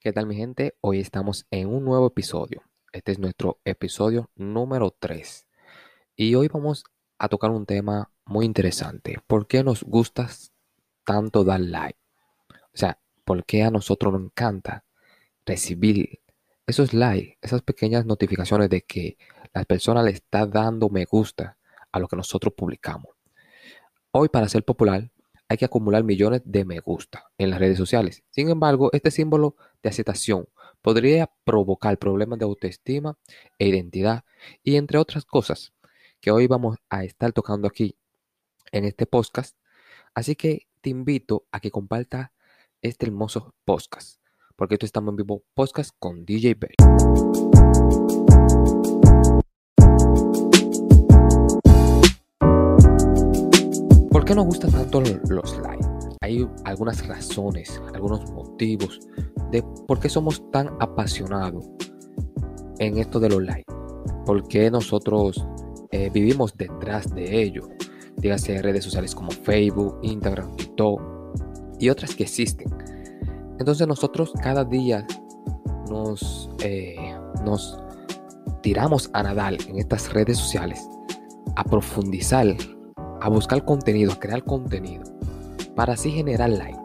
¿Qué tal mi gente? Hoy estamos en un nuevo episodio. Este es nuestro episodio número 3. Y hoy vamos a tocar un tema muy interesante. ¿Por qué nos gusta tanto dar like? O sea, ¿por qué a nosotros nos encanta recibir esos likes, esas pequeñas notificaciones de que la persona le está dando me gusta a lo que nosotros publicamos? Hoy para ser popular hay que acumular millones de me gusta en las redes sociales. Sin embargo, este símbolo de aceptación podría provocar problemas de autoestima e identidad y entre otras cosas que hoy vamos a estar tocando aquí en este podcast. Así que te invito a que comparta este hermoso podcast, porque esto estamos en vivo podcast con DJ Bell. ¿Por qué nos gustan tanto los likes? Hay algunas razones, algunos motivos de por qué somos tan apasionados en esto de los likes. ¿Por qué nosotros eh, vivimos detrás de ello? Dígase redes sociales como Facebook, Instagram, TikTok y otras que existen. Entonces nosotros cada día nos, eh, nos tiramos a nadar en estas redes sociales, a profundizar a buscar contenido, a crear contenido, para así generar like,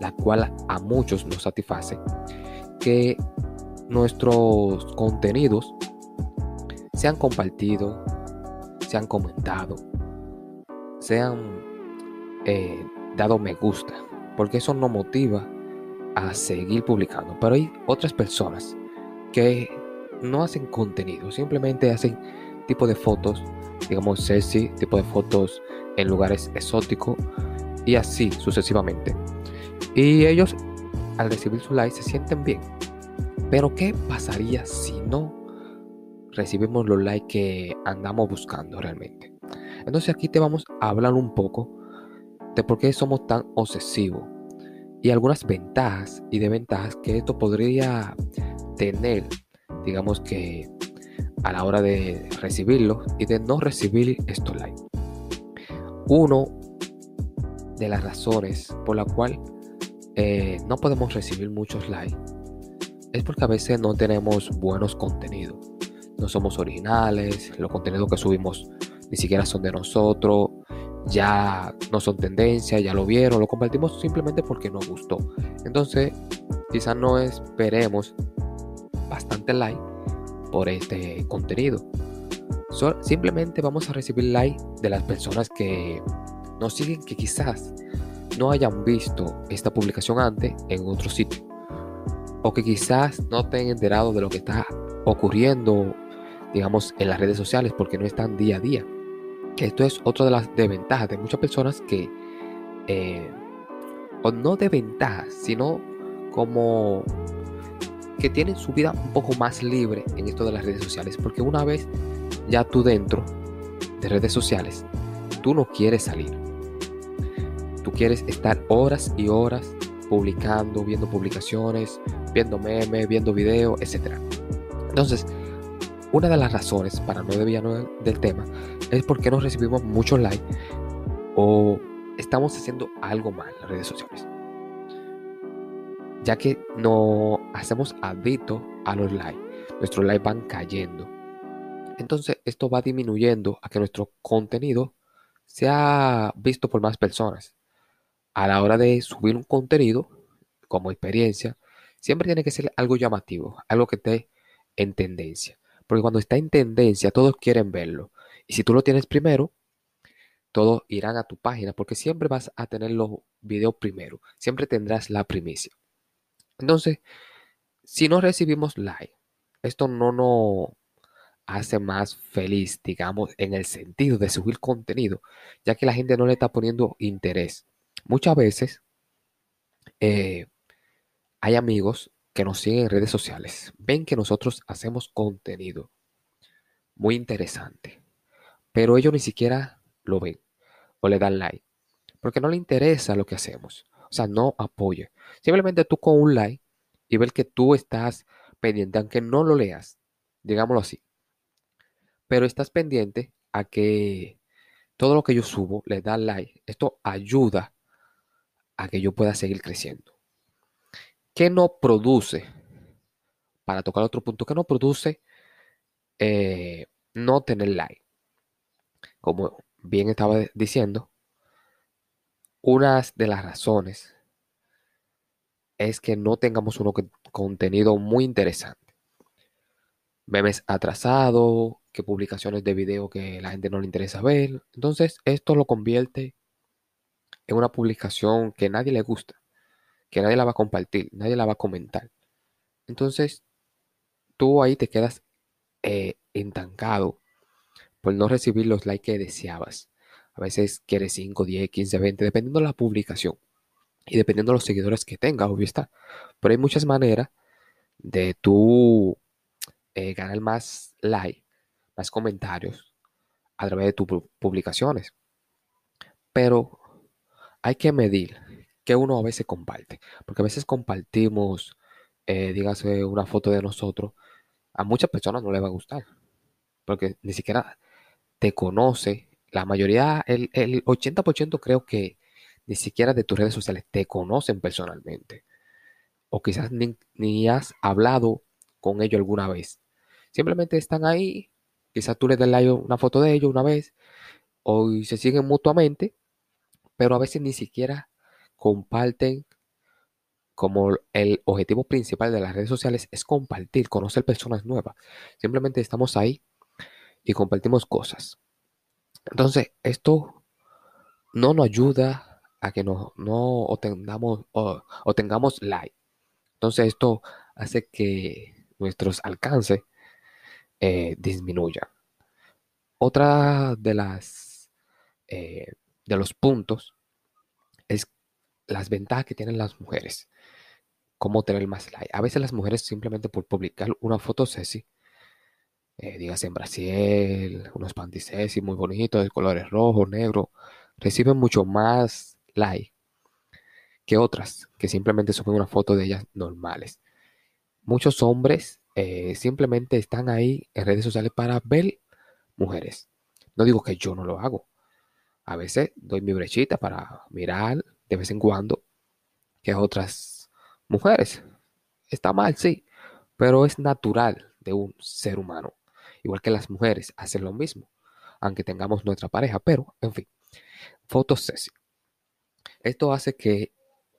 la cual a muchos nos satisface, que nuestros contenidos sean compartidos, sean comentados, sean eh, dado me gusta, porque eso nos motiva a seguir publicando. Pero hay otras personas que no hacen contenido, simplemente hacen tipo de fotos, digamos sexy, tipo de fotos en lugares exóticos y así sucesivamente. Y ellos al recibir su like se sienten bien. Pero ¿qué pasaría si no recibimos los likes que andamos buscando realmente? Entonces aquí te vamos a hablar un poco de por qué somos tan obsesivos y algunas ventajas y desventajas que esto podría tener, digamos que a la hora de recibirlo y de no recibir estos likes. Uno de las razones por la cual eh, no podemos recibir muchos likes es porque a veces no tenemos buenos contenidos. No somos originales, los contenidos que subimos ni siquiera son de nosotros, ya no son tendencia, ya lo vieron, lo compartimos simplemente porque nos gustó. Entonces, quizás no esperemos bastante like por este contenido simplemente vamos a recibir like de las personas que nos siguen que quizás no hayan visto esta publicación antes en otro sitio. O que quizás no estén enterados de lo que está ocurriendo, digamos, en las redes sociales porque no están día a día. Esto es otra de las desventajas de muchas personas que, eh, o no de ventajas, sino como que tienen su vida un poco más libre en esto de las redes sociales. Porque una vez ya tú dentro de redes sociales, tú no quieres salir. Tú quieres estar horas y horas publicando, viendo publicaciones, viendo memes, viendo videos, etc. Entonces, una de las razones para no desviarnos del tema es porque no recibimos muchos likes o estamos haciendo algo mal en las redes sociales. Ya que no hacemos adicto a los likes, nuestros likes van cayendo entonces esto va disminuyendo a que nuestro contenido sea visto por más personas. A la hora de subir un contenido, como experiencia, siempre tiene que ser algo llamativo, algo que esté en tendencia. Porque cuando está en tendencia, todos quieren verlo. Y si tú lo tienes primero, todos irán a tu página porque siempre vas a tener los videos primero. Siempre tendrás la primicia. Entonces, si no recibimos like, esto no nos hace más feliz, digamos, en el sentido de subir contenido, ya que la gente no le está poniendo interés. Muchas veces eh, hay amigos que nos siguen en redes sociales, ven que nosotros hacemos contenido muy interesante, pero ellos ni siquiera lo ven o le dan like, porque no le interesa lo que hacemos, o sea, no apoya. Simplemente tú con un like y ver que tú estás pendiente, aunque no lo leas, digámoslo así, pero estás pendiente a que todo lo que yo subo le da like. Esto ayuda a que yo pueda seguir creciendo. ¿Qué no produce para tocar otro punto que no produce eh, no tener like. Como bien estaba diciendo, una de las razones es que no tengamos un contenido muy interesante. Memes atrasados, que publicaciones de video que la gente no le interesa ver. Entonces, esto lo convierte en una publicación que nadie le gusta, que nadie la va a compartir, nadie la va a comentar. Entonces, tú ahí te quedas eh, entancado por no recibir los likes que deseabas. A veces quieres 5, 10, 15, 20, dependiendo de la publicación y dependiendo de los seguidores que tenga, obvio está. Pero hay muchas maneras de tú eh, ganar más like, más comentarios a través de tus publicaciones. Pero hay que medir que uno a veces comparte. Porque a veces compartimos, eh, dígase, una foto de nosotros. A muchas personas no les va a gustar. Porque ni siquiera te conoce. La mayoría, el, el 80% creo que ni siquiera de tus redes sociales te conocen personalmente. O quizás ni, has hablado con ellos alguna vez. Simplemente están ahí. Quizás tú les das una foto de ellos una vez. O se siguen mutuamente. Pero a veces ni siquiera comparten como el objetivo principal de las redes sociales es compartir, conocer personas nuevas. Simplemente estamos ahí y compartimos cosas. Entonces, esto no nos ayuda a que no, no obtengamos, o, tengamos like. Entonces esto hace que nuestros alcances eh, disminuyan. Otra de las eh, de los puntos es las ventajas que tienen las mujeres. Cómo tener más like. A veces las mujeres simplemente por publicar una foto sexy, eh, en Brasil, unos panties sexy muy bonitos, de colores rojo, negro, reciben mucho más like que otras que simplemente suben una foto de ellas normales. Muchos hombres eh, simplemente están ahí en redes sociales para ver mujeres. No digo que yo no lo hago. A veces doy mi brechita para mirar de vez en cuando que otras mujeres. Está mal, sí, pero es natural de un ser humano. Igual que las mujeres hacen lo mismo, aunque tengamos nuestra pareja, pero en fin, fotos. Esto hace que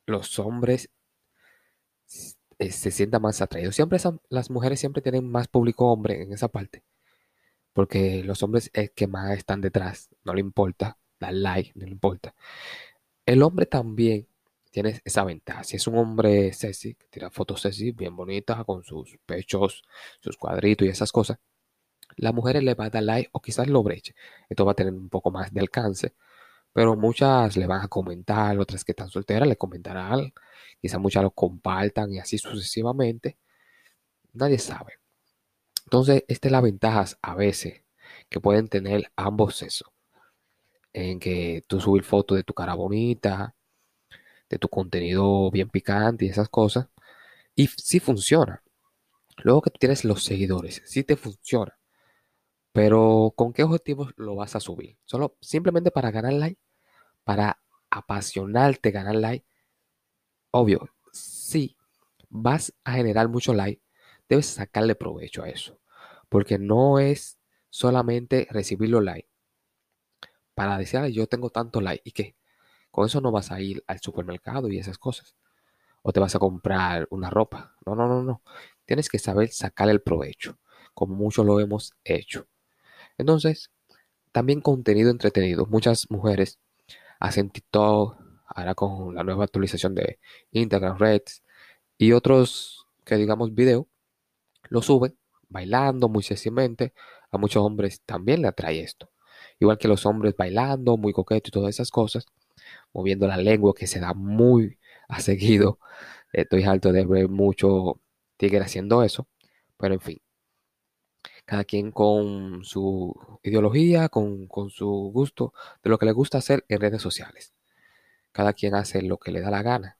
los hombres eh, se sientan más atraídos. Siempre las mujeres siempre tienen más público hombre en esa parte. Porque los hombres es que más están detrás. No le importa. Dar like, no importa. El hombre también tiene esa ventaja. Si es un hombre sexy, que tira fotos sexy, bien bonitas, con sus pechos, sus cuadritos y esas cosas, la mujer le va a dar like o quizás lo breche. Esto va a tener un poco más de alcance pero muchas le van a comentar, otras que están solteras le comentarán, quizás muchas lo compartan y así sucesivamente. Nadie sabe. Entonces, esta es la ventaja a veces que pueden tener ambos sexos. En que tú subir fotos de tu cara bonita, de tu contenido bien picante y esas cosas. Y sí funciona. Luego que tienes los seguidores, sí te funciona. Pero ¿con qué objetivos lo vas a subir? Solo simplemente para ganar like, para apasionarte, ganar like. Obvio, si vas a generar mucho like, debes sacarle provecho a eso. Porque no es solamente recibir los likes para decir, yo tengo tanto like y que con eso no vas a ir al supermercado y esas cosas. O te vas a comprar una ropa. No, no, no, no. Tienes que saber sacarle el provecho, como muchos lo hemos hecho. Entonces, también contenido entretenido. Muchas mujeres hacen TikTok, ahora con la nueva actualización de Instagram, Reds y otros que digamos video, lo suben bailando muy sexymente. A muchos hombres también le atrae esto. Igual que los hombres bailando, muy coqueto y todas esas cosas, moviendo la lengua que se da muy a seguido. Estoy alto de ver mucho tigre haciendo eso. Pero en fin, cada quien con su ideología, con, su gusto, de lo que le gusta hacer en redes sociales. Cada quien hace lo que le da la gana.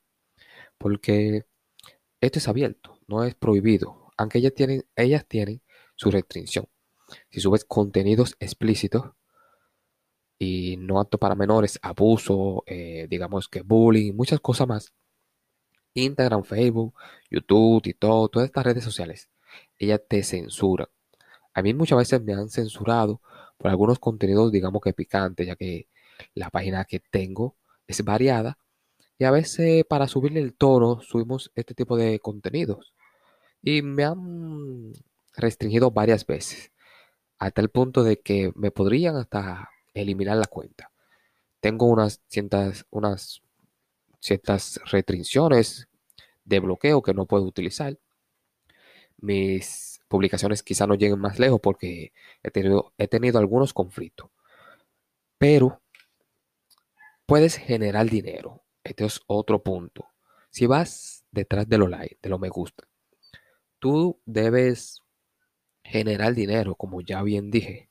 Porque esto es abierto, no es prohibido. Aunque ellas tienen, ellas tienen su restricción. Si subes contenidos explícitos y no apto para menores, abuso, eh, digamos que bullying, muchas cosas más. Instagram, Facebook, YouTube, todo, todas estas redes sociales ella te censura. A mí muchas veces me han censurado por algunos contenidos, digamos que picantes, ya que la página que tengo es variada y a veces para subirle el tono subimos este tipo de contenidos. Y me han restringido varias veces, hasta el punto de que me podrían hasta eliminar la cuenta. Tengo unas ciertas, unas ciertas restricciones de bloqueo que no puedo utilizar. Mis publicaciones quizá no lleguen más lejos porque he tenido, he tenido algunos conflictos. Pero puedes generar dinero. Este es otro punto. Si vas detrás de lo like, de lo me gusta, tú debes generar dinero, como ya bien dije.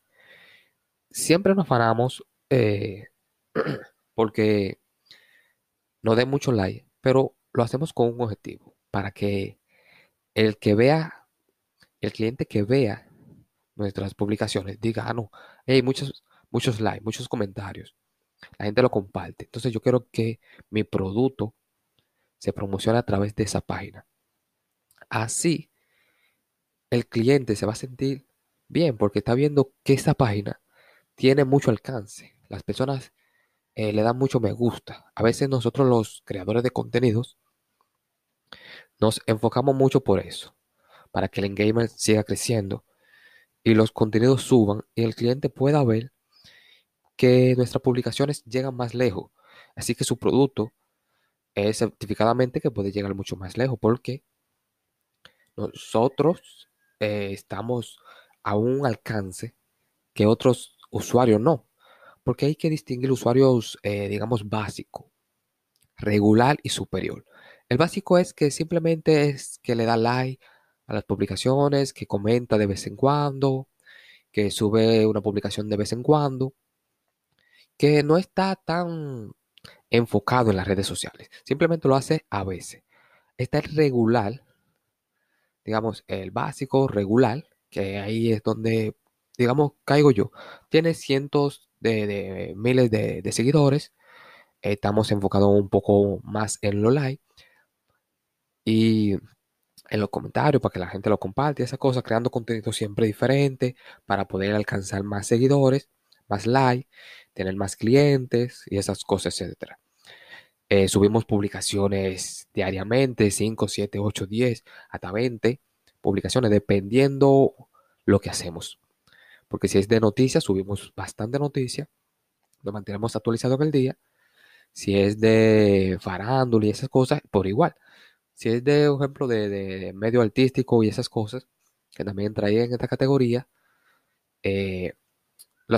Siempre nos paramos eh, porque no dé mucho like, pero lo hacemos con un objetivo, para que el que vea, el cliente que vea nuestras publicaciones diga, ah, no, hay muchos, muchos likes, muchos comentarios, la gente lo comparte. Entonces yo quiero que mi producto se promocione a través de esa página. Así, el cliente se va a sentir bien porque está viendo que esa página tiene mucho alcance. Las personas eh, le dan mucho me gusta. A veces nosotros los creadores de contenidos nos enfocamos mucho por eso, para que el engagement siga creciendo y los contenidos suban y el cliente pueda ver que nuestras publicaciones llegan más lejos. Así que su producto es certificadamente que puede llegar mucho más lejos porque nosotros eh, estamos a un alcance que otros usuarios no porque hay que distinguir usuarios, eh, digamos, básico, regular y superior. El básico es que simplemente es que le da like a las publicaciones, que comenta de vez en cuando, que sube una publicación de vez en cuando, que no está tan enfocado en las redes sociales, simplemente lo hace a veces. Está el regular, digamos, el básico, regular, que ahí es donde, digamos, caigo yo. Tiene cientos de, miles de, seguidores. Estamos enfocados un poco más en lo like y en los comentarios para que la gente lo comparte, esas cosas, creando contenido siempre diferente para poder alcanzar más seguidores, más like, tener más clientes y esas cosas, etcétera. Eh, subimos publicaciones diariamente, 5, 7, 8, 10, hasta 20 publicaciones, dependiendo lo que hacemos. Porque si es de noticias, subimos bastante noticias. Nos mantenemos actualizados en el día. Si es de farándula y esas cosas, por igual. Si es de, por ejemplo, de, medio artístico y esas cosas, que también traía en esta categoría, eh,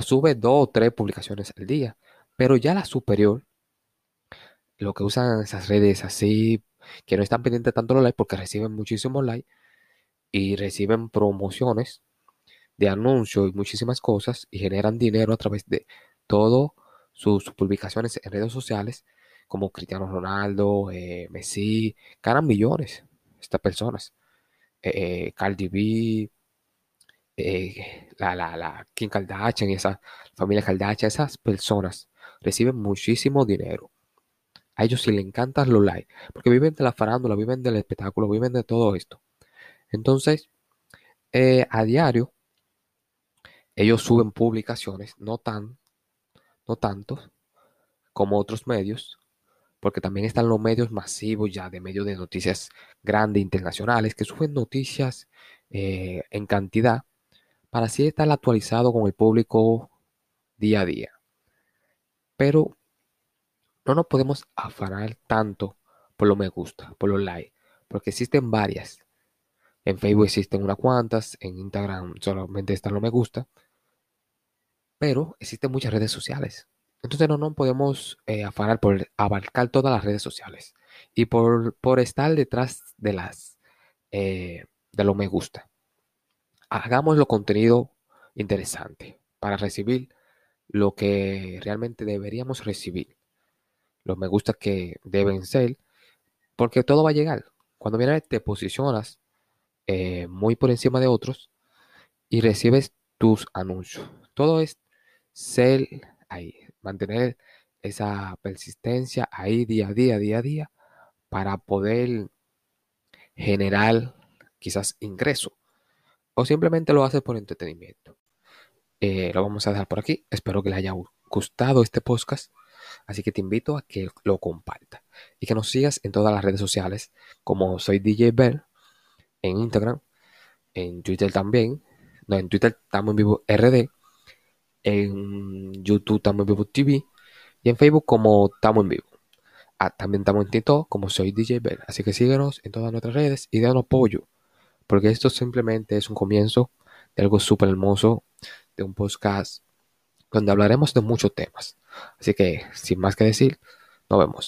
sube dos o tres publicaciones al día. Pero ya la superior, lo que usan esas redes así, que no están pendientes tanto los likes porque reciben muchísimos likes y reciben promociones de anuncios y muchísimas cosas y generan dinero a través de todo sus, publicaciones en redes sociales como Cristiano Ronaldo, eh, Messi, ganan millones estas personas. Eh, eh Cardi B, eh, la, la, la Kim Kardashian y esa familia Kardashian, esas personas reciben muchísimo dinero. A ellos sí les encantan los likes, porque viven de la farándula, viven del espectáculo, viven de todo esto. Entonces, a diario, ellos suben publicaciones, no tan, no tanto como otros medios, porque también están los medios masivos ya de medios de noticias grandes, internacionales, que suben noticias eh, en cantidad para así estar actualizado con el público día a día. Pero no nos podemos afanar tanto por lo me gusta, por los likes, porque existen varias. En Facebook existen unas cuantas, en Instagram solamente están los me gusta, pero existen muchas redes sociales. Entonces no nos podemos eh, afanar por abarcar todas las redes sociales y por, estar detrás de las eh, de lo me gusta. Hagamos lo contenido interesante para recibir lo que realmente deberíamos recibir. Los me gusta que deben ser, porque todo va a llegar. Cuando vienes te posicionas eh, muy por encima de otros y recibes tus anuncios. Todo es ser ahí, mantener esa persistencia ahí día a día, día a día, para poder generar quizás ingreso. o simplemente lo haces por entretenimiento. Eh, lo vamos a dejar por aquí. Espero que les haya gustado este podcast. Así que te invito a que lo compartas y que nos sigas en todas las redes sociales como soy DJ Bell en Instagram, en Twitter también. No, en Twitter estamos en vivo RD, en YouTube estamos en vivo TV y en Facebook como estamos en vivo. Ah, también estamos en TikTok como soy DJ Bell. Así que síguenos en todas nuestras redes y danos apoyo. Porque esto simplemente es un comienzo de algo súper hermoso, de un podcast donde hablaremos de muchos temas. Así que, sin más que decir, nos vemos.